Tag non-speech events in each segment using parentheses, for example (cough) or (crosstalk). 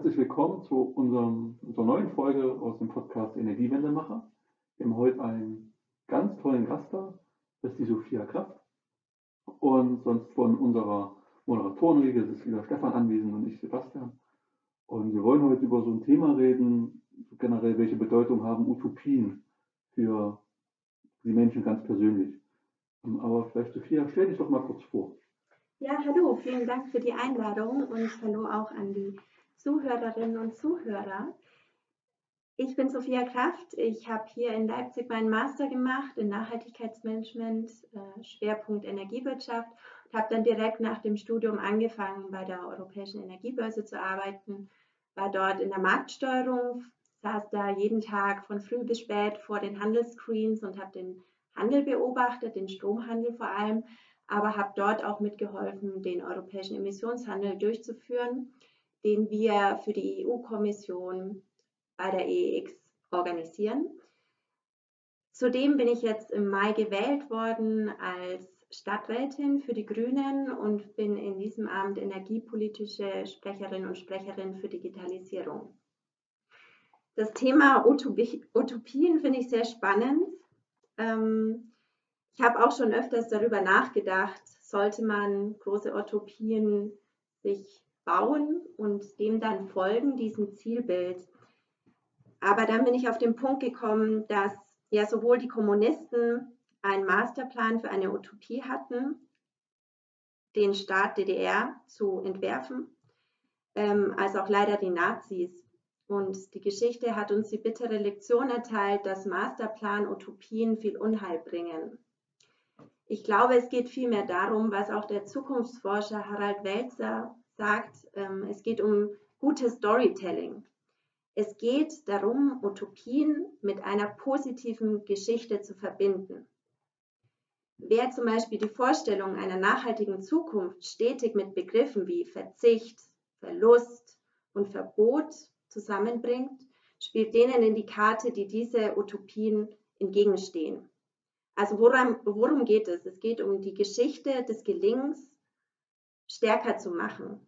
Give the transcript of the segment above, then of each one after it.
Herzlich willkommen zu unserem, unserer neuen Folge aus dem Podcast Energiewendemacher. Wir haben heute einen ganz tollen Gast da, das ist die Sophia Kraft. Und sonst von unserer Moderatorenregel ist wieder Stefan anwesend und ich Sebastian. Und wir wollen heute über so ein Thema reden, generell welche Bedeutung haben Utopien für die Menschen ganz persönlich. Aber vielleicht Sophia, stell dich doch mal kurz vor. Ja, hallo, vielen Dank für die Einladung und hallo auch an die Zuhörerinnen und Zuhörer. Ich bin Sophia Kraft. Ich habe hier in Leipzig meinen Master gemacht in Nachhaltigkeitsmanagement, äh, Schwerpunkt Energiewirtschaft und habe dann direkt nach dem Studium angefangen, bei der Europäischen Energiebörse zu arbeiten. War dort in der Marktsteuerung, saß da jeden Tag von früh bis spät vor den Handelsscreens und habe den Handel beobachtet, den Stromhandel vor allem aber habe dort auch mitgeholfen, den europäischen Emissionshandel durchzuführen, den wir für die EU-Kommission bei der EEX organisieren. Zudem bin ich jetzt im Mai gewählt worden als Stadträtin für die Grünen und bin in diesem Amt energiepolitische Sprecherin und Sprecherin für Digitalisierung. Das Thema Utopien finde ich sehr spannend. Ähm, ich habe auch schon öfters darüber nachgedacht, sollte man große Utopien sich bauen und dem dann folgen, diesem Zielbild. Aber dann bin ich auf den Punkt gekommen, dass ja sowohl die Kommunisten einen Masterplan für eine Utopie hatten, den Staat DDR zu entwerfen, ähm, als auch leider die Nazis. Und die Geschichte hat uns die bittere Lektion erteilt, dass Masterplan Utopien viel Unheil bringen. Ich glaube, es geht vielmehr darum, was auch der Zukunftsforscher Harald Welzer sagt. Ähm, es geht um gutes Storytelling. Es geht darum, Utopien mit einer positiven Geschichte zu verbinden. Wer zum Beispiel die Vorstellung einer nachhaltigen Zukunft stetig mit Begriffen wie Verzicht, Verlust und Verbot zusammenbringt, spielt denen in die Karte, die diese Utopien entgegenstehen. Also worum, worum geht es? Es geht um die Geschichte des Gelingens stärker zu machen.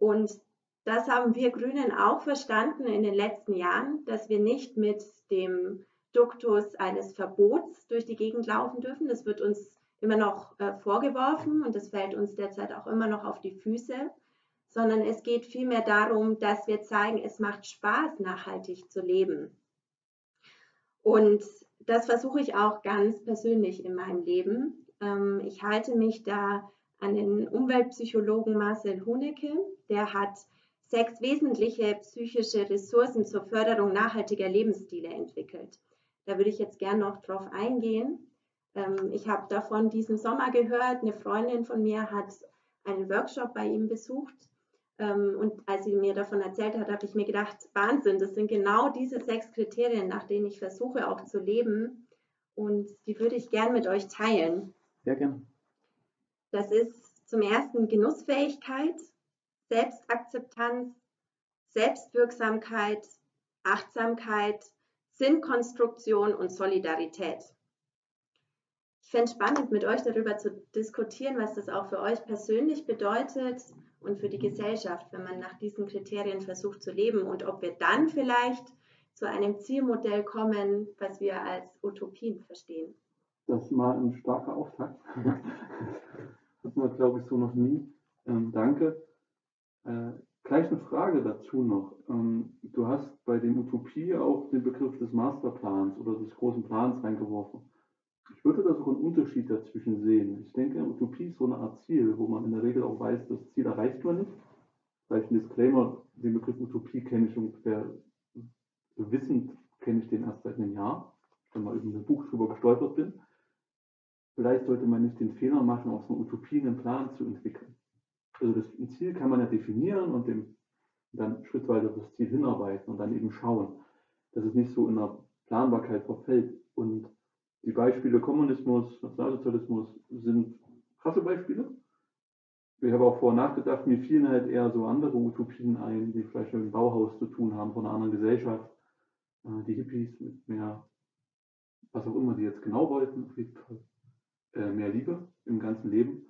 Und das haben wir Grünen auch verstanden in den letzten Jahren, dass wir nicht mit dem Duktus eines Verbots durch die Gegend laufen dürfen. Das wird uns immer noch äh, vorgeworfen und das fällt uns derzeit auch immer noch auf die Füße, sondern es geht vielmehr darum, dass wir zeigen, es macht Spaß, nachhaltig zu leben. Und das versuche ich auch ganz persönlich in meinem Leben. Ähm, ich halte mich da an den Umweltpsychologen Marcel Honecke. Der hat sechs wesentliche psychische Ressourcen zur Förderung nachhaltiger Lebensstile entwickelt. Da würde ich jetzt gerne noch drauf eingehen. Ähm, ich habe davon diesen Sommer gehört. Eine Freundin von mir hat einen Workshop bei ihm besucht ähm, und als sie mir davon erzählt hat, habe ich mir gedacht, Wahnsinn, das sind genau diese sechs Kriterien, nach denen ich versuche auch zu leben. Und die würde ich gern mit euch teilen. Sehr gern. Das ist zum ersten Genussfähigkeit, Selbstakzeptanz, Selbstwirksamkeit, Achtsamkeit, Sinnkonstruktion und Solidarität. Ich fände es spannend, mit euch darüber zu diskutieren, was das auch für euch persönlich bedeutet und für die Gesellschaft, wenn man nach diesen Kriterien versucht zu leben und ob wir dann vielleicht zu einem Zielmodell kommen, was wir als Utopien verstehen. Das ist mal ein starker Auftakt. (laughs) das war, glaube ich, so noch nie. Ähm, danke. Äh, gleich eine Frage dazu noch. Ähm, du hast bei dem Utopie auch den Begriff des Masterplans oder des großen Plans reingeworfen. Ich würde da sogar einen Unterschied dazwischen sehen. Ich denke, Utopie ist so eine Art Ziel, wo man in der Regel auch weiß, das Ziel erreicht man nicht. Vielleicht ein Disclaimer, den Begriff Utopie kenne ich ungefähr wissend, kenne ich den erst seit einem Jahr, wenn mal über ein Buch drüber gestolpert bin. Vielleicht sollte man nicht den Fehler machen, aus einer Utopie einen Plan zu entwickeln. Also das, ein Ziel kann man ja definieren und dem, dann schrittweise auf das Ziel hinarbeiten und dann eben schauen, dass es nicht so in der Planbarkeit verfällt. Und die Beispiele Kommunismus, Nationalsozialismus sind krasse Beispiele. Ich habe auch vorher nachgedacht, mir fielen halt eher so andere Utopien ein, die vielleicht mit dem Bauhaus zu tun haben, von einer anderen Gesellschaft. Äh, die Hippies mit mehr, was auch immer die jetzt genau wollten, äh, mehr Liebe im ganzen Leben.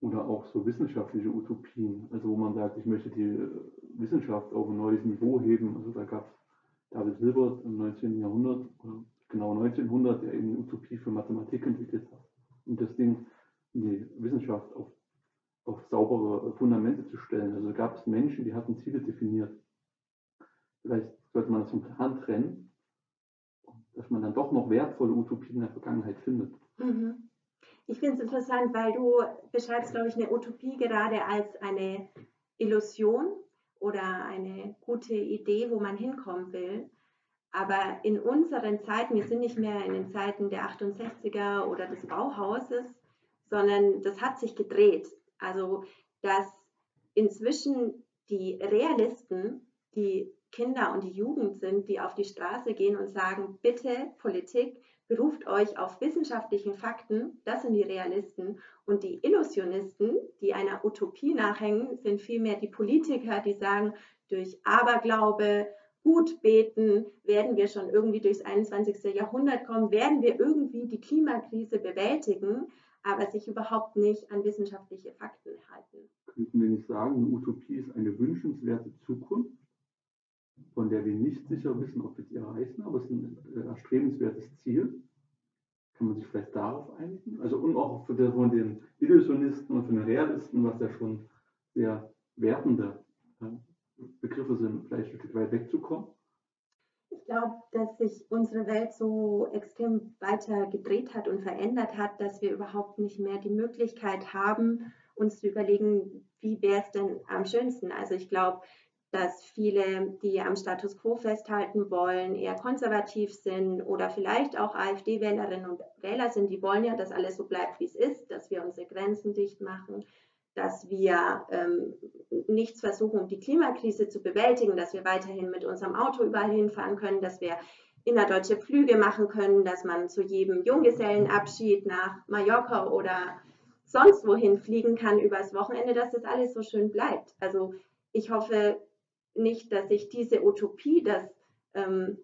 Oder auch so wissenschaftliche Utopien, also wo man sagt, ich möchte die Wissenschaft auf ein neues Niveau heben. Also da gab es David Hilbert im 19. Jahrhundert, genau 1900, der eine Utopie für Mathematik entwickelt hat. Und das Ding, die Wissenschaft auf, auf saubere Fundamente zu stellen. Also gab es Menschen, die hatten Ziele definiert. Vielleicht sollte man das vom Plan trennen, dass man dann doch noch wertvolle Utopien in der Vergangenheit findet. Mhm. Ich finde es interessant, weil du beschreibst, glaube ich, eine Utopie gerade als eine Illusion oder eine gute Idee, wo man hinkommen will. Aber in unseren Zeiten, wir sind nicht mehr in den Zeiten der 68er oder des Bauhauses, sondern das hat sich gedreht. Also, dass inzwischen die Realisten, die Kinder und die Jugend sind, die auf die Straße gehen und sagen, bitte Politik, beruft euch auf wissenschaftlichen Fakten, das sind die Realisten. Und die Illusionisten, die einer Utopie nachhängen, sind vielmehr die Politiker, die sagen, durch Aberglaube, gut beten, werden wir schon irgendwie durchs 21. Jahrhundert kommen, werden wir irgendwie die Klimakrise bewältigen, aber sich überhaupt nicht an wissenschaftliche Fakten halten. Könnten wir nicht sagen, eine Utopie ist eine wünschenswerte Zukunft, von der wir nicht sicher wissen, ob wir sie erreichen, aber es ist ein äh, erstrebenswertes Ziel. Kann man sich vielleicht darauf einigen? Also und auch von den Illusionisten und von den Realisten, was ja schon sehr wertende äh, Begriffe sind, vielleicht ein Stück weit wegzukommen. Ich glaube, dass sich unsere Welt so extrem weiter gedreht hat und verändert hat, dass wir überhaupt nicht mehr die Möglichkeit haben, uns zu überlegen, wie wäre es denn am schönsten. Also ich glaube, dass viele, die am Status quo festhalten wollen, eher konservativ sind oder vielleicht auch AfD-Wählerinnen und Wähler sind, die wollen ja, dass alles so bleibt, wie es ist, dass wir unsere Grenzen dicht machen, dass wir ähm, nichts versuchen, um die Klimakrise zu bewältigen, dass wir weiterhin mit unserem Auto überall hinfahren können, dass wir innerdeutsche Flüge machen können, dass man zu jedem Junggesellenabschied nach Mallorca oder sonst wohin fliegen kann übers Wochenende, dass das alles so schön bleibt. Also ich hoffe, nicht, dass sich diese Utopie, dass ähm,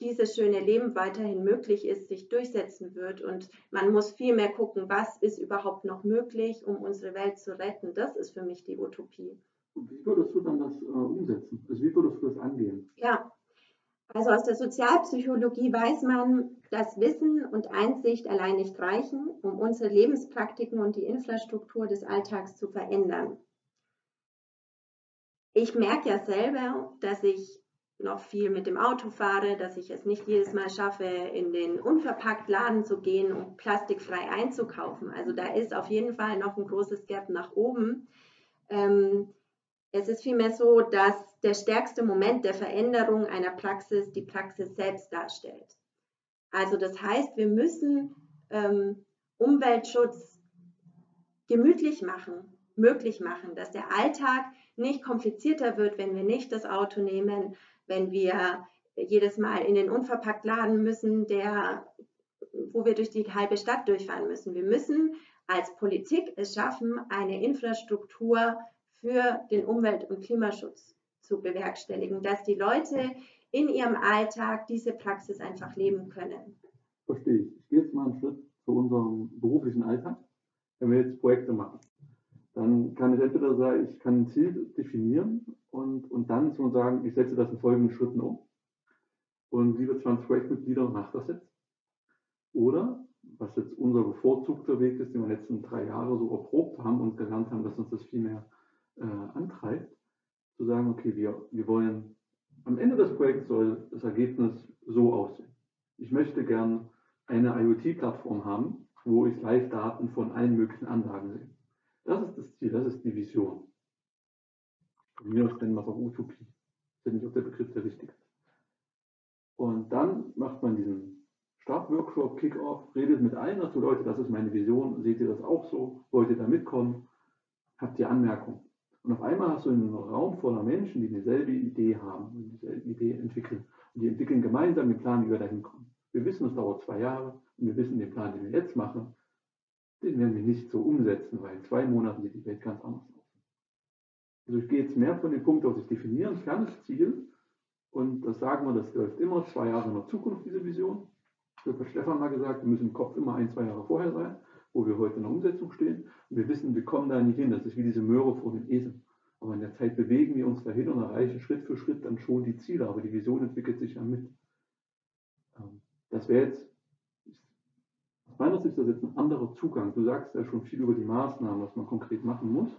dieses schöne Leben weiterhin möglich ist, sich durchsetzen wird. Und man muss viel mehr gucken, was ist überhaupt noch möglich, um unsere Welt zu retten. Das ist für mich die Utopie. Und wie würdest du dann das äh, umsetzen? Also wie würdest du das angehen? Ja, also aus der Sozialpsychologie weiß man, dass Wissen und Einsicht allein nicht reichen, um unsere Lebenspraktiken und die Infrastruktur des Alltags zu verändern ich merke ja selber, dass ich noch viel mit dem Auto fahre, dass ich es nicht jedes Mal schaffe, in den Unverpacktladen zu gehen und plastikfrei einzukaufen. Also da ist auf jeden Fall noch ein großes Gap nach oben. Ähm, es ist vielmehr so, dass der stärkste Moment der Veränderung einer Praxis die Praxis selbst darstellt. Also das heißt, wir müssen ähm, Umweltschutz gemütlich machen, möglich machen, dass der Alltag nicht komplizierter wird, wenn wir nicht das Auto nehmen, wenn wir jedes Mal in den unverpackt laden müssen, der, wo wir durch die halbe Stadt durchfahren müssen. Wir müssen als Politik es schaffen, eine Infrastruktur für den Umwelt- und Klimaschutz zu bewerkstelligen, dass die Leute in ihrem Alltag diese Praxis einfach leben können. Verstehe ich. Ich gehe jetzt mal einen Schritt zu unserem beruflichen Alltag, wenn wir jetzt Projekte machen dann kann ich entweder sagen, ich kann ein Ziel definieren und, und dann so sagen, ich setze das in folgenden Schritten um. Und liebe 20 Projektmitglieder, macht das jetzt. Oder, was jetzt unser bevorzugter Weg ist, den wir in den letzten drei Jahre so erprobt haben und gelernt haben, dass uns das viel mehr äh, antreibt, zu sagen, okay, wir, wir wollen, am Ende des Projekts soll das Ergebnis so aussehen. Ich möchte gern eine IoT-Plattform haben, wo ich Live-Daten von allen möglichen Anlagen sehe. Das ist das Ziel, das ist die Vision. Von mir aus nennen wir es auch Utopie. Das ist nicht auch der Begriff der richtige Und dann macht man diesen Startworkshop, Kickoff, redet mit allen dazu, Leute, das ist meine Vision, seht ihr das auch so? Wollt ihr da mitkommen? Habt ihr Anmerkungen? Und auf einmal hast du einen Raum voller Menschen, die dieselbe Idee haben und dieselbe Idee entwickeln. Und die entwickeln gemeinsam den Plan, wie wir da hinkommen. Wir wissen, es dauert zwei Jahre und wir wissen, den Plan, den wir jetzt machen, den werden wir nicht so umsetzen, weil in zwei Monaten sieht die Welt ganz anders aus. Also ich gehe jetzt mehr von dem Punkt aus, ich definiere ein kleines Ziel und das sagen wir, das läuft immer zwei Jahre in der Zukunft, diese Vision. Das hat Stefan mal gesagt, wir müssen im Kopf immer ein, zwei Jahre vorher sein. wo wir heute in der Umsetzung stehen. Und wir wissen, wir kommen da nicht hin. Das ist wie diese Möhre vor dem Esel. Aber in der Zeit bewegen wir uns dahin und erreichen Schritt für Schritt dann schon die Ziele. Aber die Vision entwickelt sich ja mit. Ähm, das wäre jetzt, aus meiner Sicht, das jetzt ein anderer Zugang. Du sagst ja schon viel über die Maßnahmen, was man konkret machen muss.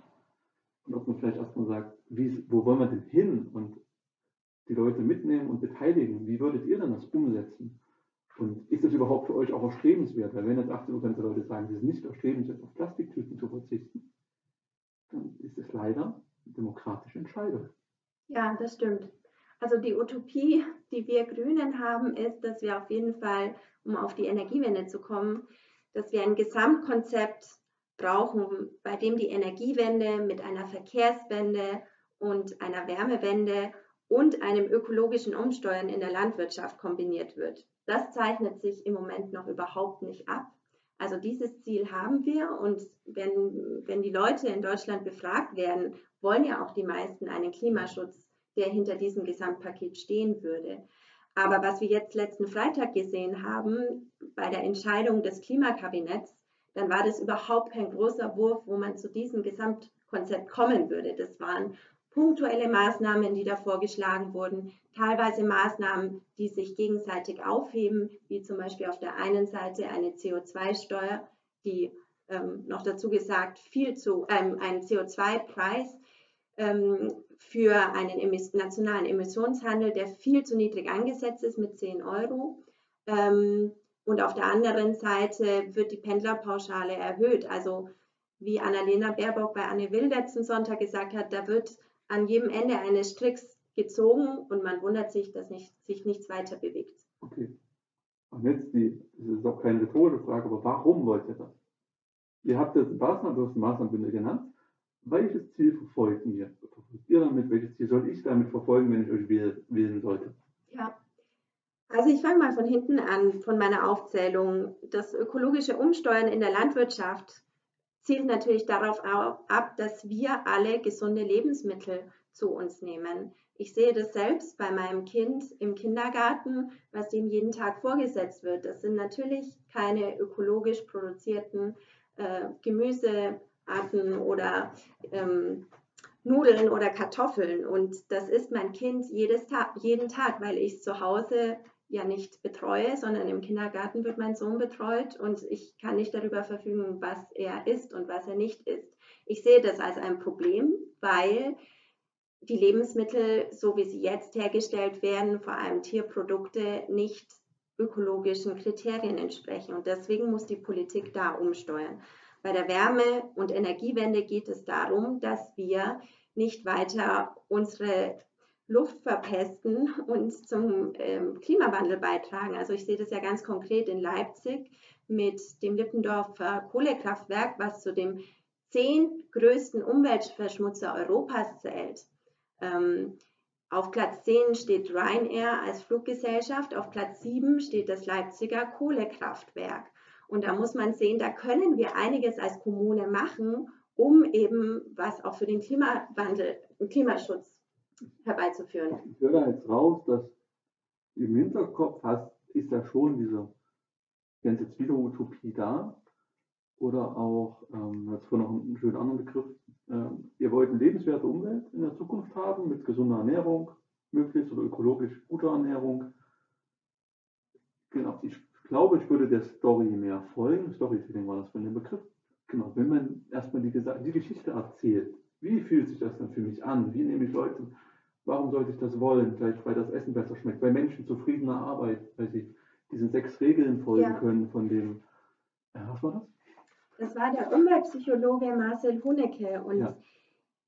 Und ob man vielleicht erstmal sagt, wie, wo wollen wir denn hin? Und die Leute mitnehmen und beteiligen. Wie würdet ihr denn das umsetzen? Und ist das überhaupt für euch auch erstrebenswert? Weil wenn jetzt 80% der Leute sagen, sie sind nicht erstrebenswert, auf Plastiktüten zu verzichten, dann ist es leider eine demokratische Entscheidung. Ja, das stimmt. Also die Utopie, die wir Grünen haben, ist, dass wir auf jeden Fall, um auf die Energiewende zu kommen, dass wir ein Gesamtkonzept brauchen, bei dem die Energiewende mit einer Verkehrswende und einer Wärmewende und einem ökologischen Umsteuern in der Landwirtschaft kombiniert wird. Das zeichnet sich im Moment noch überhaupt nicht ab. Also dieses Ziel haben wir und wenn, wenn die Leute in Deutschland befragt werden, wollen ja auch die meisten einen Klimaschutz, der hinter diesem Gesamtpaket stehen würde. Aber was wir jetzt letzten Freitag gesehen haben bei der Entscheidung des Klimakabinetts, dann war das überhaupt kein großer Wurf, wo man zu diesem Gesamtkonzept kommen würde. Das waren punktuelle Maßnahmen, die da vorgeschlagen wurden, teilweise Maßnahmen, die sich gegenseitig aufheben, wie zum Beispiel auf der einen Seite eine CO2-Steuer, die ähm, noch dazu gesagt viel zu ähm, ein CO2-Preis ähm, für einen emis nationalen Emissionshandel, der viel zu niedrig angesetzt ist mit 10 Euro. Ähm, und auf der anderen Seite wird die Pendlerpauschale erhöht. Also wie Annalena Baerbock bei Anne Will letzten Sonntag gesagt hat, da wird an jedem Ende eines Stricks gezogen und man wundert sich, dass nicht, sich nichts weiter bewegt. Okay. Und jetzt die, das ist auch keine rhetorische Frage, aber warum wollt ihr das? Ihr habt jetzt Maßnahmen, du hast Maßnahmenbündel genannt. Welches Ziel verfolgt ihr? Verfolgt ihr damit? Welches Ziel soll ich damit verfolgen, wenn ich euch wählen sollte? Ja, also ich fange mal von hinten an, von meiner Aufzählung. Das ökologische Umsteuern in der Landwirtschaft zielt natürlich darauf ab, dass wir alle gesunde Lebensmittel zu uns nehmen. Ich sehe das selbst bei meinem Kind im Kindergarten, was ihm jeden Tag vorgesetzt wird. Das sind natürlich keine ökologisch produzierten äh, Gemüsearten oder ähm, Nudeln oder Kartoffeln. Und das isst mein Kind jedes Tag, jeden Tag, weil ich es zu Hause ja nicht betreue, sondern im Kindergarten wird mein Sohn betreut und ich kann nicht darüber verfügen, was er isst und was er nicht isst. Ich sehe das als ein Problem, weil die Lebensmittel, so wie sie jetzt hergestellt werden, vor allem Tierprodukte, nicht ökologischen Kriterien entsprechen. Und deswegen muss die Politik da umsteuern. Bei der Wärme- und Energiewende geht es darum, dass wir nicht weiter unsere Luft verpesten und zum ähm, Klimawandel beitragen. Also ich sehe das ja ganz konkret in Leipzig mit dem Lippendorfer Kohlekraftwerk, was zu dem zehn größten Umweltverschmutzer Europas zählt. Ähm, auf Platz 10 steht Ryanair als Fluggesellschaft, auf Platz 7 steht das Leipziger Kohlekraftwerk. Und da muss man sehen, da können wir einiges als Kommune machen, um eben was auch für den Klimawandel, Klimaschutz herbeizuführen. Ich höre jetzt raus, dass im Hinterkopf hast, ist ja schon diese ganze Zwischenutopie da. Oder auch, ähm, jetzt vorhin noch einen schönen anderen Begriff, äh, ihr wollt eine lebenswerte Umwelt in der Zukunft haben, mit gesunder Ernährung, möglichst oder ökologisch guter Ernährung. Genau, ich glaube, ich würde der Story mehr folgen. Storytelling war das von dem Begriff. Genau, wenn man erstmal die, die Geschichte erzählt, wie fühlt sich das dann für mich an? Wie nehme ich Leute Warum sollte ich das wollen? Vielleicht, weil das Essen besser schmeckt, weil Menschen zufriedener arbeiten, weil sie diesen sechs Regeln folgen ja. können von dem. Ja, was war das? Das war der Umweltpsychologe Marcel Hunecke und ja.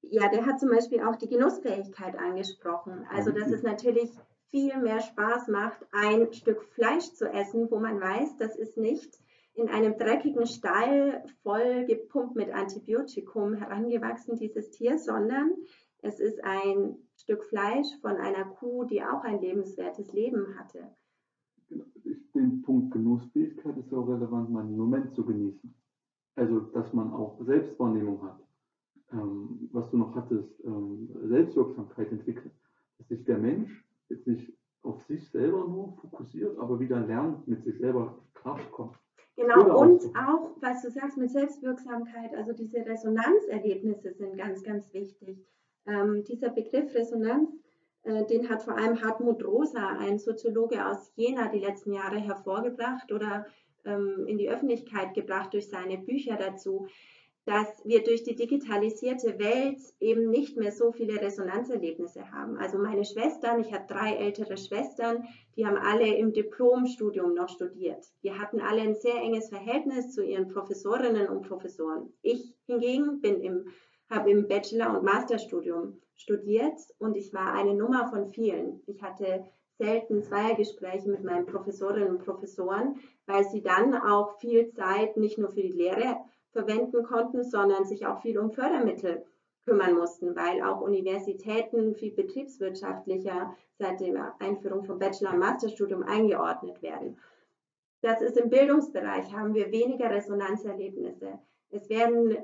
ja, der hat zum Beispiel auch die Genussfähigkeit angesprochen. Also, dass es natürlich viel mehr Spaß macht, ein Stück Fleisch zu essen, wo man weiß, das ist nicht in einem dreckigen Stall voll gepumpt mit Antibiotikum herangewachsen, dieses Tier, sondern es ist ein Stück Fleisch von einer Kuh, die auch ein lebenswertes Leben hatte. Den Punkt Genussfähigkeit ist auch relevant, mal einen Moment zu genießen. Also, dass man auch Selbstwahrnehmung hat. Ähm, was du noch hattest, ähm, Selbstwirksamkeit entwickelt. Dass sich der Mensch jetzt nicht auf sich selber nur fokussiert, aber wieder lernt, mit sich selber klarzukommen. Genau, und auch, was du sagst mit Selbstwirksamkeit, also diese Resonanzerlebnisse sind ganz, ganz wichtig. Ähm, dieser Begriff Resonanz, äh, den hat vor allem Hartmut Rosa, ein Soziologe aus Jena, die letzten Jahre hervorgebracht oder ähm, in die Öffentlichkeit gebracht durch seine Bücher dazu dass wir durch die digitalisierte Welt eben nicht mehr so viele Resonanzerlebnisse haben. Also meine Schwestern, ich habe drei ältere Schwestern, die haben alle im Diplomstudium noch studiert. Wir hatten alle ein sehr enges Verhältnis zu ihren Professorinnen und Professoren. Ich hingegen bin im, habe im Bachelor- und Masterstudium studiert und ich war eine Nummer von vielen. Ich hatte selten Zweiergespräche mit meinen Professorinnen und Professoren, weil sie dann auch viel Zeit nicht nur für die Lehre verwenden konnten, sondern sich auch viel um Fördermittel kümmern mussten, weil auch Universitäten viel betriebswirtschaftlicher seit der Einführung vom Bachelor- und Masterstudium eingeordnet werden. Das ist im Bildungsbereich, haben wir weniger Resonanzerlebnisse. Es werden,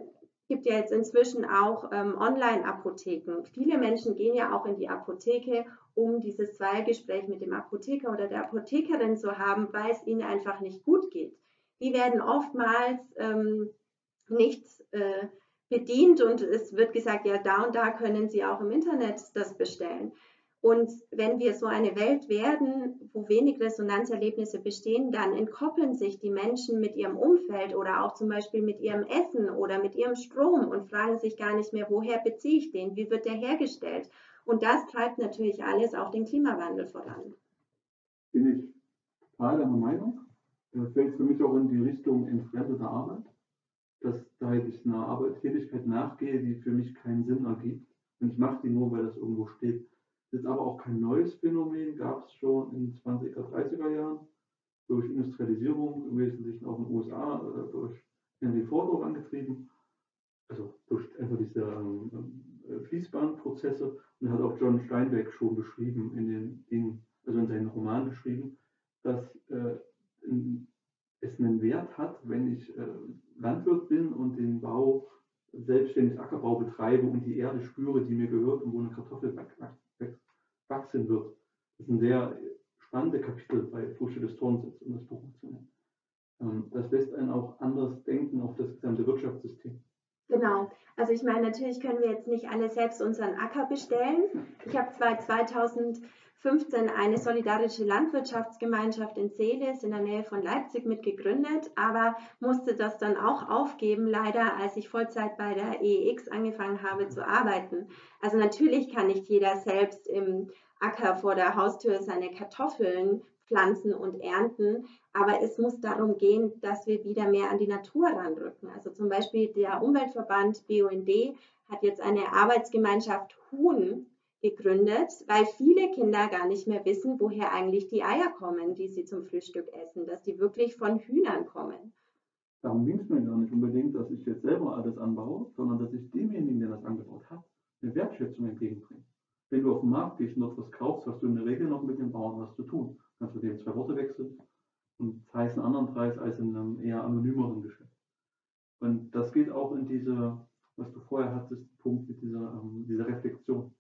gibt ja jetzt inzwischen auch ähm, Online-Apotheken. Viele Menschen gehen ja auch in die Apotheke, um dieses Zweiergespräch mit dem Apotheker oder der Apothekerin zu haben, weil es ihnen einfach nicht gut geht. Die werden oftmals ähm, nicht äh, bedient und es wird gesagt, ja, da und da können Sie auch im Internet das bestellen. Und wenn wir so eine Welt werden, wo wenig Resonanzerlebnisse bestehen, dann entkoppeln sich die Menschen mit ihrem Umfeld oder auch zum Beispiel mit ihrem Essen oder mit ihrem Strom und fragen sich gar nicht mehr, woher beziehe ich den, wie wird der hergestellt. Und das treibt natürlich alles auch den Klimawandel voran. Bin ich total deiner Meinung. Das fällt für mich auch in die Richtung entfremdete Arbeit dass da ich einer Arbeit, Tätigkeit nachgehe, die für mich keinen Sinn ergibt. Und ich mache die nur, weil das irgendwo steht. Das ist aber auch kein neues Phänomen, gab es schon in den 20er, 30er Jahren durch Industrialisierung, im Wesentlichen auch in den USA, äh, durch Henry Ford angetrieben. Also durch einfach diese ähm, äh, Fließbandprozesse. Und hat auch John Steinbeck schon beschrieben in den Dingen, also in seinen Roman beschrieben, dass äh, in, es einen Wert hat, wenn ich äh, Landwirt bin und den Bau selbstständig Ackerbau betreibe und die Erde spüre, die mir gehört und wo eine Kartoffel wachsen wird. Das ist ein sehr spannendes Kapitel bei Früchte des Turnsitz, um das Buch zu nennen. Ähm, das lässt einen auch anders denken auf das gesamte Wirtschaftssystem. Genau. Also ich meine, natürlich können wir jetzt nicht alle selbst unseren Acker bestellen. Ich habe zwar 2000 15 eine solidarische Landwirtschaftsgemeinschaft in Seeles in der Nähe von Leipzig mitgegründet, aber musste das dann auch aufgeben, leider, als ich Vollzeit bei der EEX angefangen habe zu arbeiten. Also natürlich kann nicht jeder selbst im Acker vor der Haustür seine Kartoffeln pflanzen und ernten, aber es muss darum gehen, dass wir wieder mehr an die Natur ranrücken. Also zum Beispiel der Umweltverband BUND hat jetzt eine Arbeitsgemeinschaft Huhn gegründet, weil viele Kinder gar nicht mehr wissen, woher eigentlich die Eier kommen, die sie zum Frühstück essen, dass die wirklich von Hühnern kommen. Darum ging es mir gar nicht unbedingt, dass ich jetzt selber alles anbaue, sondern dass ich demjenigen, der das angebaut hat, eine Wertschätzung entgegenbringe. Wenn du auf den Markt gehst und dort was kaufst, hast du in der Regel noch mit dem Bauern was zu tun. Kannst du dem zwei Worte wechseln und zahlst einen anderen Preis als in einem eher anonymeren Geschäft. Und das geht auch in diese, was du vorher hattest, Punkt mit dieser, ähm, dieser Reflexion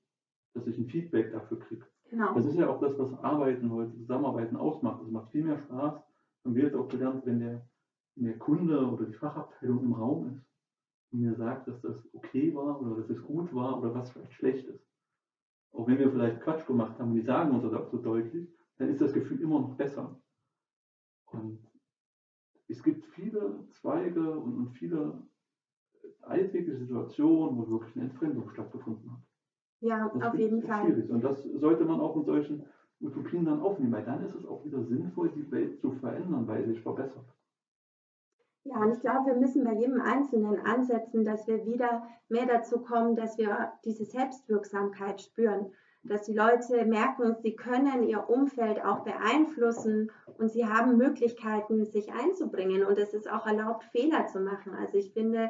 dass ich ein Feedback dafür kriege. Genau. Das ist ja auch das, was Arbeiten heute, Zusammenarbeiten ausmacht. Es macht viel mehr Spaß. Haben wir jetzt auch gelernt, wenn der, wenn der Kunde oder die Fachabteilung im Raum ist und mir sagt, dass das okay war oder dass es gut war oder was vielleicht schlecht ist. Auch wenn wir vielleicht Quatsch gemacht haben und die sagen uns das auch so deutlich, dann ist das Gefühl immer noch besser. Und es gibt viele Zweige und, und viele alltägliche Situationen, wo wirklich eine Entfremdung stattgefunden hat. Ja, das auf jeden Fall. Schwierig. Und das sollte man auch in solchen Utopien dann aufnehmen, weil dann ist es auch wieder sinnvoll, die Welt zu verändern, weil sie sich verbessert. Ja, und ich glaube, wir müssen bei jedem Einzelnen ansetzen, dass wir wieder mehr dazu kommen, dass wir diese Selbstwirksamkeit spüren, dass die Leute merken, sie können ihr Umfeld auch beeinflussen und sie haben Möglichkeiten, sich einzubringen und es ist auch erlaubt, Fehler zu machen. Also ich finde,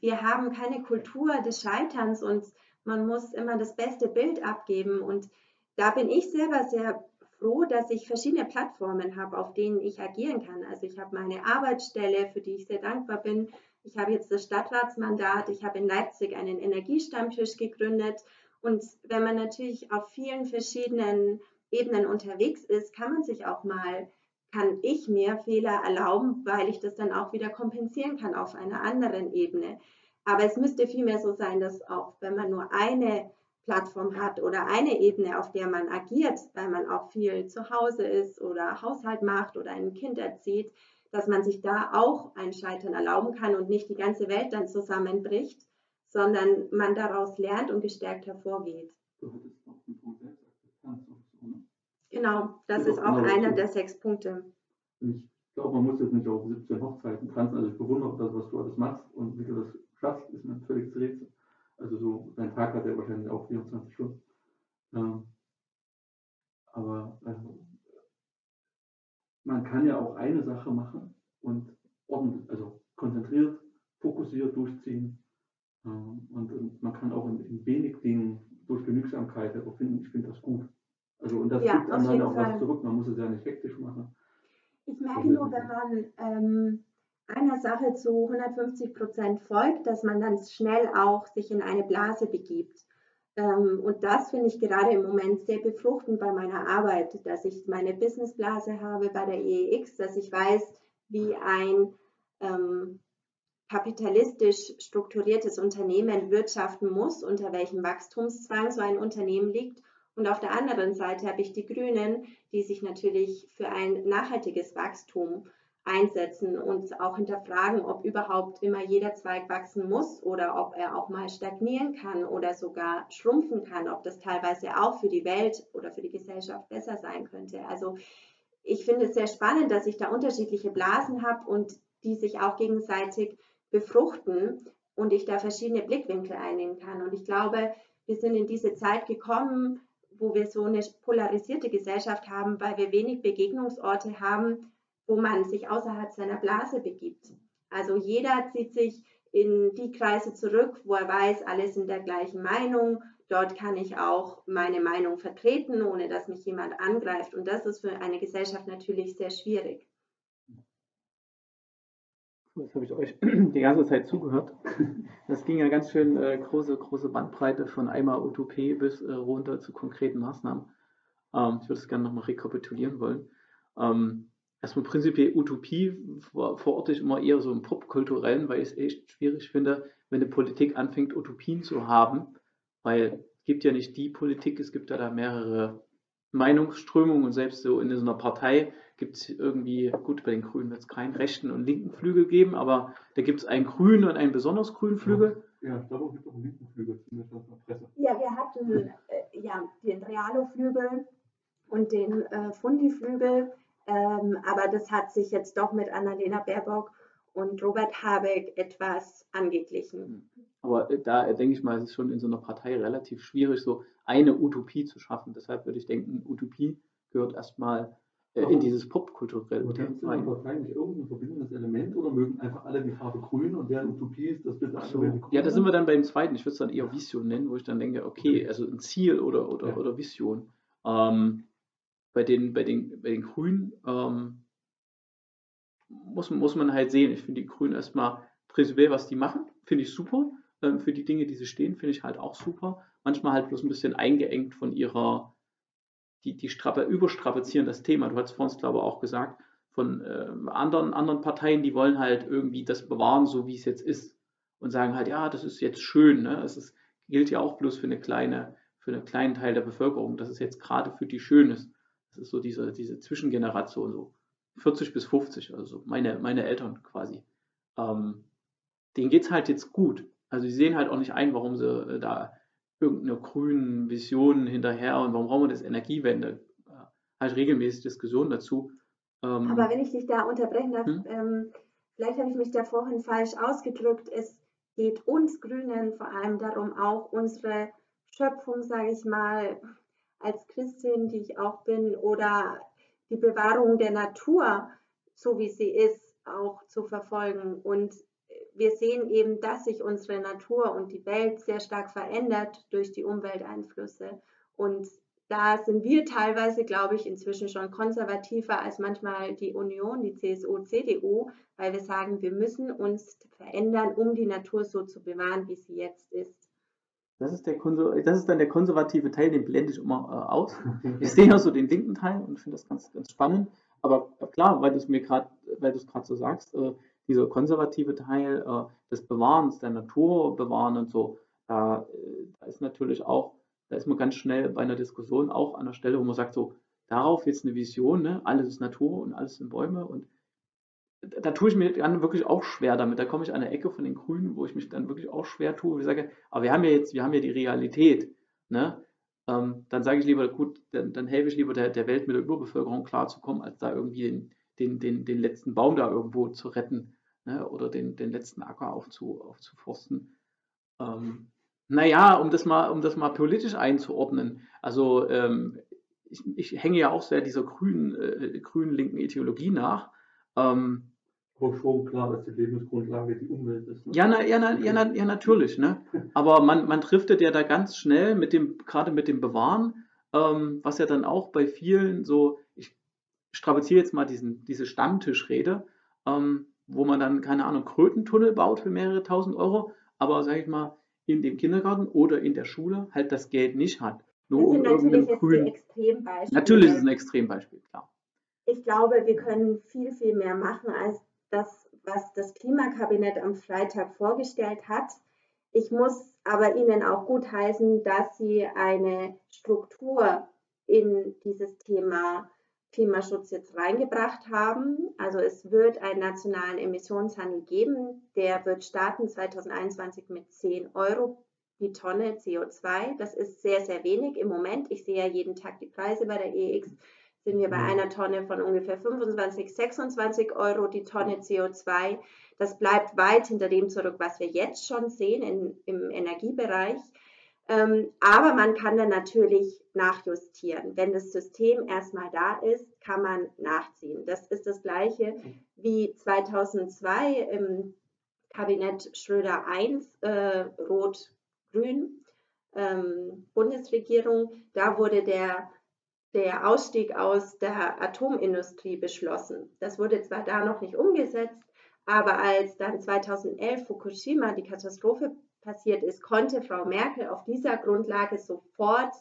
wir haben keine Kultur des Scheiterns und man muss immer das beste Bild abgeben. Und da bin ich selber sehr froh, dass ich verschiedene Plattformen habe, auf denen ich agieren kann. Also ich habe meine Arbeitsstelle, für die ich sehr dankbar bin. Ich habe jetzt das Stadtratsmandat. Ich habe in Leipzig einen Energiestammtisch gegründet. Und wenn man natürlich auf vielen verschiedenen Ebenen unterwegs ist, kann man sich auch mal kann ich mir Fehler erlauben, weil ich das dann auch wieder kompensieren kann auf einer anderen Ebene. Aber es müsste vielmehr so sein, dass auch wenn man nur eine Plattform hat oder eine Ebene, auf der man agiert, weil man auch viel zu Hause ist oder Haushalt macht oder ein Kind erzieht, dass man sich da auch ein Scheitern erlauben kann und nicht die ganze Welt dann zusammenbricht, sondern man daraus lernt und gestärkt hervorgeht. Genau, das ist auch einer der sechs Punkte. Ich glaube, man muss jetzt nicht auf 17 Hochzeiten tanzen. Also ich bewundere das, was du alles machst und wie du das schaffst, ist mir völlig zu Rätsel. Also so, dein Tag hat ja wahrscheinlich auch 24 Stunden. Ähm, aber also, man kann ja auch eine Sache machen und ordentlich, also konzentriert, fokussiert durchziehen. Ähm, und, und, man kann auch in, in, wenig Dingen durch Genügsamkeit aber finden, ich finde das gut. Also und das ja, gibt einem dann auch Fall. was zurück. Man muss es ja nicht hektisch machen. Ich merke nur, wenn man ähm, einer Sache zu 150 Prozent folgt, dass man dann schnell auch sich in eine Blase begibt. Ähm, und das finde ich gerade im Moment sehr befruchtend bei meiner Arbeit, dass ich meine Businessblase habe bei der EEX, dass ich weiß, wie ein ähm, kapitalistisch strukturiertes Unternehmen wirtschaften muss, unter welchem Wachstumszwang so ein Unternehmen liegt. Und auf der anderen Seite habe ich die Grünen, die sich natürlich für ein nachhaltiges Wachstum einsetzen und auch hinterfragen, ob überhaupt immer jeder Zweig wachsen muss oder ob er auch mal stagnieren kann oder sogar schrumpfen kann, ob das teilweise auch für die Welt oder für die Gesellschaft besser sein könnte. Also ich finde es sehr spannend, dass ich da unterschiedliche Blasen habe und die sich auch gegenseitig befruchten und ich da verschiedene Blickwinkel einnehmen kann. Und ich glaube, wir sind in diese Zeit gekommen, wo wir so eine polarisierte Gesellschaft haben, weil wir wenig Begegnungsorte haben, wo man sich außerhalb seiner Blase begibt. Also jeder zieht sich in die Kreise zurück, wo er weiß, alle sind der gleichen Meinung. Dort kann ich auch meine Meinung vertreten, ohne dass mich jemand angreift. Und das ist für eine Gesellschaft natürlich sehr schwierig. Jetzt habe ich euch (clears throat) die ganze Zeit zugehört. Das ging ja ganz schön äh, große, große Bandbreite von einmal Utopie bis äh, runter zu konkreten Maßnahmen. Ähm, ich würde es gerne nochmal rekapitulieren wollen. Ähm, erstmal prinzipiell Utopie verorte ich immer eher so im popkulturellen, weil ich es echt schwierig finde, wenn eine Politik anfängt, Utopien zu haben, weil es gibt ja nicht die Politik, es gibt ja da mehrere Meinungsströmungen und selbst so in so einer Partei gibt es irgendwie, gut, bei den Grünen wird es keinen rechten und linken Flügel geben, aber da gibt es einen grünen und einen besonders grünen Flügel. Ja, ich glaube, es gibt auch einen linken Flügel, zumindest aus der Presse. Ja, wir hatten äh, ja, den Realo-Flügel und den äh, Fundi-Flügel. Ähm, aber das hat sich jetzt doch mit Annalena Baerbock und Robert Habeck etwas angeglichen. Aber äh, da äh, denke ich mal, es ist schon in so einer Partei relativ schwierig, so eine Utopie zu schaffen. Deshalb würde ich denken, Utopie gehört erstmal äh, in dieses popkulturelle Aber gibt es in der Partei nicht irgendein verbindendes Element oder mögen einfach alle die Farbe grün und deren Utopie ist, dass bitte so. Ja, da sind wir dann beim zweiten. Ich würde es dann eher Vision nennen, wo ich dann denke, okay, also ein Ziel oder, oder, ja. oder Vision. Ähm, bei den, bei den, bei den Grünen ähm, muss, muss man halt sehen. Ich finde die Grünen erstmal prinzipiell, was die machen, finde ich super. Ähm, für die Dinge, die sie stehen, finde ich halt auch super. Manchmal halt bloß ein bisschen eingeengt von ihrer, die, die Strappe, überstrapazieren das Thema. Du hast vorhin, glaube ich, auch gesagt, von äh, anderen, anderen Parteien, die wollen halt irgendwie das bewahren, so wie es jetzt ist. Und sagen halt, ja, das ist jetzt schön. Ne? Gilt ja auch bloß für eine kleine, für einen kleinen Teil der Bevölkerung, dass es jetzt gerade für die schön ist. Das ist so diese, diese Zwischengeneration, so 40 bis 50, also meine, meine Eltern quasi. Ähm, denen geht es halt jetzt gut. Also sie sehen halt auch nicht ein, warum sie äh, da irgendeine grünen Vision hinterher und warum brauchen wir das Energiewende? Halt regelmäßig Diskussionen dazu. Ähm, Aber wenn ich dich da unterbrechen darf, hm? ähm, vielleicht habe ich mich da vorhin falsch ausgedrückt. Es geht uns Grünen vor allem darum, auch unsere Schöpfung, sage ich mal, als Christin, die ich auch bin, oder die Bewahrung der Natur, so wie sie ist, auch zu verfolgen. Und wir sehen eben, dass sich unsere Natur und die Welt sehr stark verändert durch die Umwelteinflüsse. Und da sind wir teilweise, glaube ich, inzwischen schon konservativer als manchmal die Union, die CSU, CDU, weil wir sagen, wir müssen uns verändern, um die Natur so zu bewahren, wie sie jetzt ist. Das ist, der das ist dann der konservative Teil, den blende ich immer äh, aus. Ich sehe ja so den linken Teil und finde das ganz, ganz spannend. aber klar, weil du es mir gerade, weil du es gerade so sagst, äh, dieser konservative Teil äh, des Bewahrens der Natur bewahren und so, da, äh, da ist natürlich auch, da ist man ganz schnell bei einer Diskussion auch an der Stelle, wo man sagt, so, darauf jetzt eine Vision, ne? alles ist Natur und alles sind Bäume und da tue ich mir dann wirklich auch schwer damit. Da komme ich an eine Ecke von den Grünen, wo ich mich dann wirklich auch schwer tue. Ich sage, aber wir haben ja jetzt, wir haben ja die Realität. Ne? Ähm, dann sage ich lieber, gut, dann, dann helfe ich lieber der, der Welt mit der Überbevölkerung klarzukommen, als da irgendwie den, den, den, den letzten Baum da irgendwo zu retten ne? oder den, den letzten Acker aufzu, aufzuforsten. Ähm, naja, um das mal, um das mal politisch einzuordnen. Also ähm, ich, ich, hänge ja auch sehr dieser grünen, äh, grünen linken Ideologie nach. Ähm, aber schon klar, dass die Lebensgrundlage die Umwelt ist. Ne? Ja, na, ja, na, ja, na, ja, natürlich. Ne? (laughs) Aber man, man driftet ja da ganz schnell mit dem, gerade mit dem Bewahren, ähm, was ja dann auch bei vielen so, ich strapaziere jetzt mal diesen, diese Stammtischrede, ähm, wo man dann, keine Ahnung, Krötentunnel baut für mehrere tausend Euro, aber sage ich mal, in dem Kindergarten oder in der Schule halt das Geld nicht hat. Nur das sind um natürlich jetzt grünen... Extrembeispiele. Natürlich ist es ein Extrembeispiel, klar. Ich glaube, wir können viel, viel mehr machen als das, was das Klimakabinett am Freitag vorgestellt hat. Ich muss aber Ihnen auch gutheißen, dass Sie eine Struktur in dieses Thema Klimaschutz jetzt reingebracht haben. Also es wird einen nationalen Emissionshandel geben. Der wird starten 2021 mit 10 Euro die Tonne CO2. Das ist sehr, sehr wenig im Moment. Ich sehe ja jeden Tag die Preise bei der EX sind wir bei mhm. einer Tonne von ungefähr 25, 26 Euro die Tonne CO2. Das bleibt weit hinter dem zurück, was wir jetzt schon sehen in, im Energiebereich. Ähm, aber man kann dann natürlich nachjustieren. Wenn das System erstmal da ist, kann man nachziehen. Das ist das gleiche wie 2002 im Kabinett Schröder I, äh, Rot-Grün, ähm, Bundesregierung. Da wurde der der Ausstieg aus der Atomindustrie beschlossen. Das wurde zwar da noch nicht umgesetzt, aber als dann 2011 Fukushima die Katastrophe passiert ist, konnte Frau Merkel auf dieser Grundlage sofort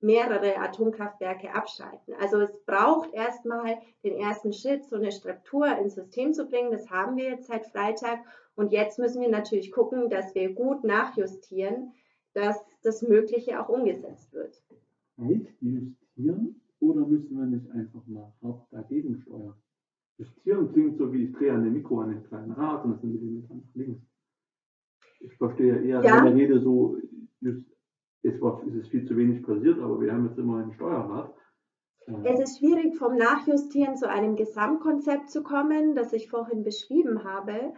mehrere Atomkraftwerke abschalten. Also es braucht erstmal den ersten Schritt, so eine Struktur ins System zu bringen. Das haben wir jetzt seit Freitag. Und jetzt müssen wir natürlich gucken, dass wir gut nachjustieren, dass das Mögliche auch umgesetzt wird. Nicht justieren oder müssen wir nicht einfach mal hart dagegen steuern? Justieren klingt so wie ich drehe an dem Mikro an den kleinen Rad und das sind Millimeter nach links. Ich verstehe eher ja. deine Rede so, just, es, war, es ist viel zu wenig passiert, aber wir haben jetzt immer ein Steuerrad. Äh, es ist schwierig, vom Nachjustieren zu einem Gesamtkonzept zu kommen, das ich vorhin beschrieben habe.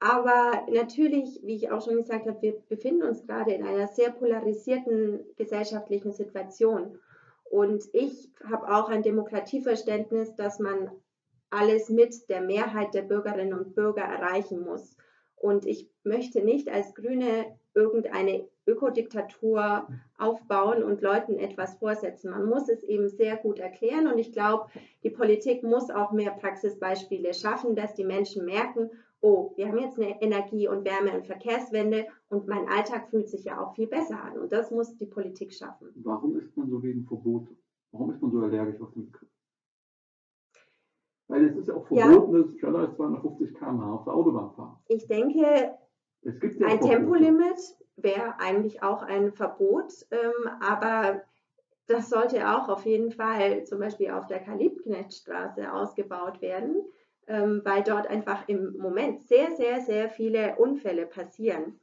Aber natürlich, wie ich auch schon gesagt habe, wir befinden uns gerade in einer sehr polarisierten gesellschaftlichen Situation. Und ich habe auch ein Demokratieverständnis, dass man alles mit der Mehrheit der Bürgerinnen und Bürger erreichen muss. Und ich möchte nicht als Grüne irgendeine Ökodiktatur aufbauen und Leuten etwas vorsetzen. Man muss es eben sehr gut erklären und ich glaube, die Politik muss auch mehr Praxisbeispiele schaffen, dass die Menschen merken, oh, wir haben jetzt eine Energie- und Wärme- und Verkehrswende und mein Alltag fühlt sich ja auch viel besser an. Und das muss die Politik schaffen. Warum ist man so gegen Verbote? Warum ist man so allergisch auf den Begriff? Weil es ist ja auch verboten, ja. dass schneller als 250 km/h auf der Autobahn fahren. Ich denke, ja ein Tempolimit wäre eigentlich auch ein Verbot, ähm, aber das sollte auch auf jeden Fall zum Beispiel auf der Kalibknechtstraße ausgebaut werden weil dort einfach im Moment sehr, sehr, sehr viele Unfälle passieren.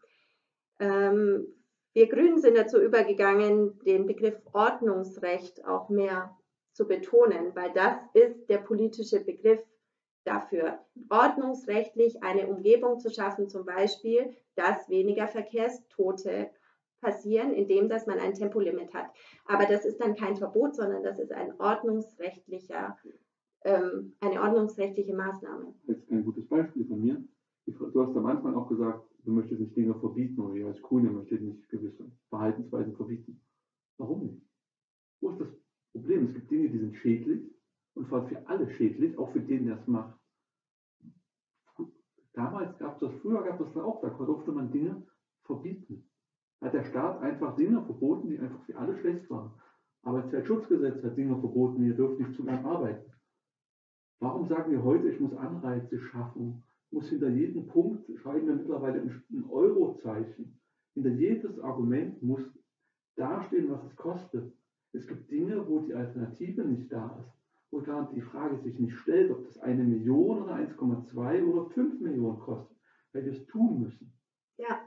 Ähm, wir Grünen sind dazu übergegangen, den Begriff Ordnungsrecht auch mehr zu betonen, weil das ist der politische Begriff dafür, ordnungsrechtlich eine Umgebung zu schaffen, zum Beispiel, dass weniger Verkehrstote passieren, indem dass man ein Tempolimit hat. Aber das ist dann kein Verbot, sondern das ist ein ordnungsrechtlicher ähm, eine ordnungsrechtliche Maßnahme. Jetzt ein gutes Beispiel von mir. Du hast am Anfang auch gesagt, du möchtest nicht Dinge verbieten oder ihr als Grüne möchtet nicht gewisse Verhaltensweisen verbieten. Warum nicht? Wo ist das Problem? Es gibt Dinge, die sind schädlich und zwar für alle schädlich, auch für den, der es macht. Damals gab es das, früher gab es das auch, da durfte man Dinge verbieten. Hat der Staat einfach Dinge verboten, die einfach für alle schlecht waren. Arbeitszeitschutzgesetz hat Dinge verboten, ihr dürft nicht zu lange arbeiten. Warum sagen wir heute, ich muss Anreize schaffen, muss hinter jedem Punkt, schreiben wir mittlerweile ein Eurozeichen. Hinter jedes Argument muss dastehen, was es kostet. Es gibt Dinge, wo die Alternative nicht da ist, wo gar die Frage sich nicht stellt, ob das eine Million oder 1,2 oder 5 Millionen kostet, weil wir es tun müssen. Ja,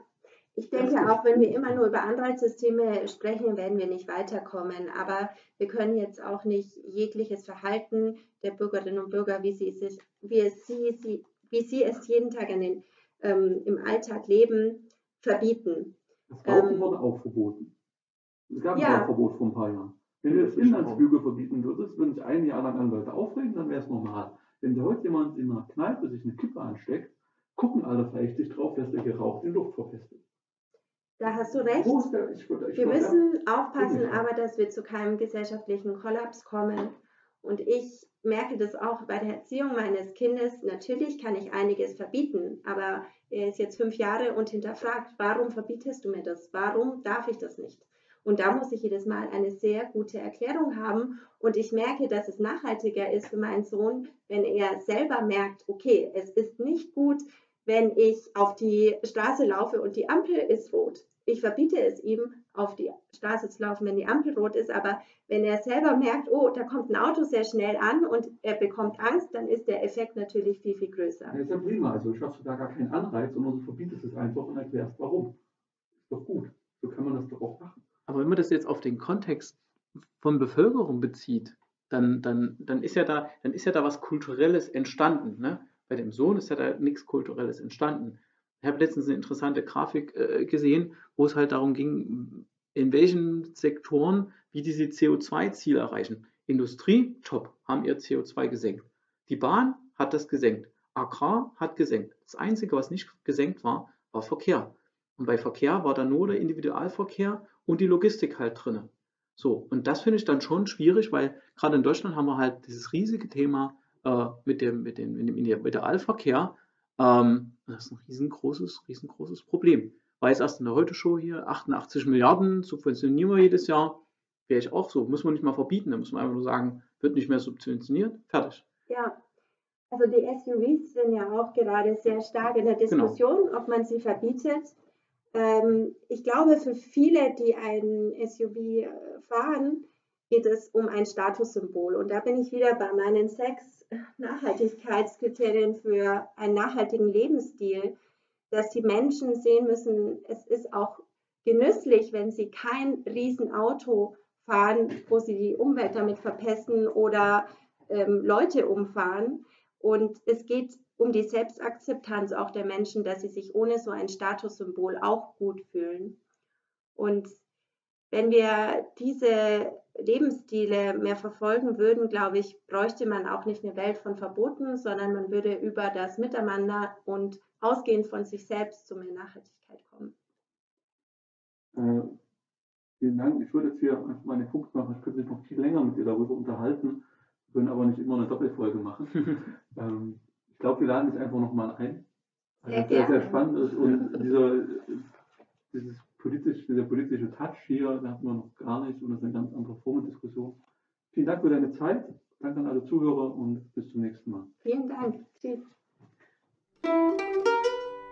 ich denke auch, wenn wir immer nur über Anreizsysteme sprechen, werden wir nicht weiterkommen. Aber wir können jetzt auch nicht jegliches Verhalten der Bürgerinnen und Bürger, wie sie, sich, wie es, sie, sie, wie sie es jeden Tag den, ähm, im Alltag leben, verbieten. Das Rauchen ähm, wurde auch verboten. Es gab ja. ein Verbot vor ein paar Jahren. Wenn du jetzt Inlandsflüge verbieten würdest, würden sich ein Jahr lang Anwälte aufregen, dann wäre es normal. Wenn heute jemand in einer Kneipe sich eine Kippe ansteckt, gucken alle verächtlich drauf, dass der geraucht in Luft verpestet. Da hast du recht. Wir müssen aufpassen, aber dass wir zu keinem gesellschaftlichen Kollaps kommen. Und ich merke das auch bei der Erziehung meines Kindes. Natürlich kann ich einiges verbieten, aber er ist jetzt fünf Jahre und hinterfragt, warum verbietest du mir das? Warum darf ich das nicht? Und da muss ich jedes Mal eine sehr gute Erklärung haben. Und ich merke, dass es nachhaltiger ist für meinen Sohn, wenn er selber merkt, okay, es ist nicht gut, wenn ich auf die Straße laufe und die Ampel ist rot. Ich verbiete es ihm, auf die Straße zu laufen, wenn die Ampel rot ist, aber wenn er selber merkt, oh, da kommt ein Auto sehr schnell an und er bekommt Angst, dann ist der Effekt natürlich viel, viel größer. Ja, ist ja prima. Also schaffst du da gar keinen Anreiz, sondern du verbietest es einfach und erklärst, warum. Ist doch gut. So kann man das doch auch machen. Aber wenn man das jetzt auf den Kontext von Bevölkerung bezieht, dann, dann, dann, ist ja da, dann ist ja da was Kulturelles entstanden. Ne? Bei dem Sohn ist ja da nichts Kulturelles entstanden. Ich habe letztens eine interessante Grafik äh, gesehen, wo es halt darum ging, in welchen Sektoren wie diese CO2-Ziele erreichen. Industrie, top, haben ihr CO2 gesenkt. Die Bahn hat das gesenkt. Agrar hat gesenkt. Das Einzige, was nicht gesenkt war, war Verkehr. Und bei Verkehr war da nur der Individualverkehr und die Logistik halt drin. So, und das finde ich dann schon schwierig, weil gerade in Deutschland haben wir halt dieses riesige Thema äh, mit, dem, mit, dem, mit dem Individualverkehr. Ähm, das ist ein riesengroßes, riesengroßes Problem. Weiß erst in der Heute-Show hier, 88 Milliarden subventionieren wir jedes Jahr. Wäre ich auch so. Muss man nicht mal verbieten, da muss man einfach nur sagen, wird nicht mehr subventioniert, fertig. Ja, also die SUVs sind ja auch gerade sehr stark in der genau. Diskussion, genau. ob man sie verbietet. Ähm, ich glaube, für viele, die ein SUV äh, fahren, geht es um ein Statussymbol. Und da bin ich wieder bei meinen sechs Nachhaltigkeitskriterien für einen nachhaltigen Lebensstil, dass die Menschen sehen müssen, es ist auch genüsslich, wenn sie kein Riesenauto fahren, wo sie die Umwelt damit verpesten oder ähm, Leute umfahren. Und es geht um die Selbstakzeptanz auch der Menschen, dass sie sich ohne so ein Statussymbol auch gut fühlen. Und wenn wir diese Lebensstile mehr verfolgen würden, glaube ich, bräuchte man auch nicht eine Welt von Verboten, sondern man würde über das Miteinander und ausgehend von sich selbst zu mehr Nachhaltigkeit kommen. Äh, vielen Dank. Ich würde jetzt hier einfach mal einen Punkt machen. Ich könnte mich noch viel länger mit dir darüber unterhalten, wir können aber nicht immer eine Doppelfolge machen. (laughs) ähm, ich glaube, wir laden dich einfach nochmal ein, das sehr, sehr spannend ist und dieser, dieses politisch, dieser politische Touch hier, da hatten wir noch gar nicht und das ist eine ganz andere Form Diskussion. Vielen Dank für deine Zeit, danke an alle Zuhörer und bis zum nächsten Mal. Vielen Dank. Tschüss.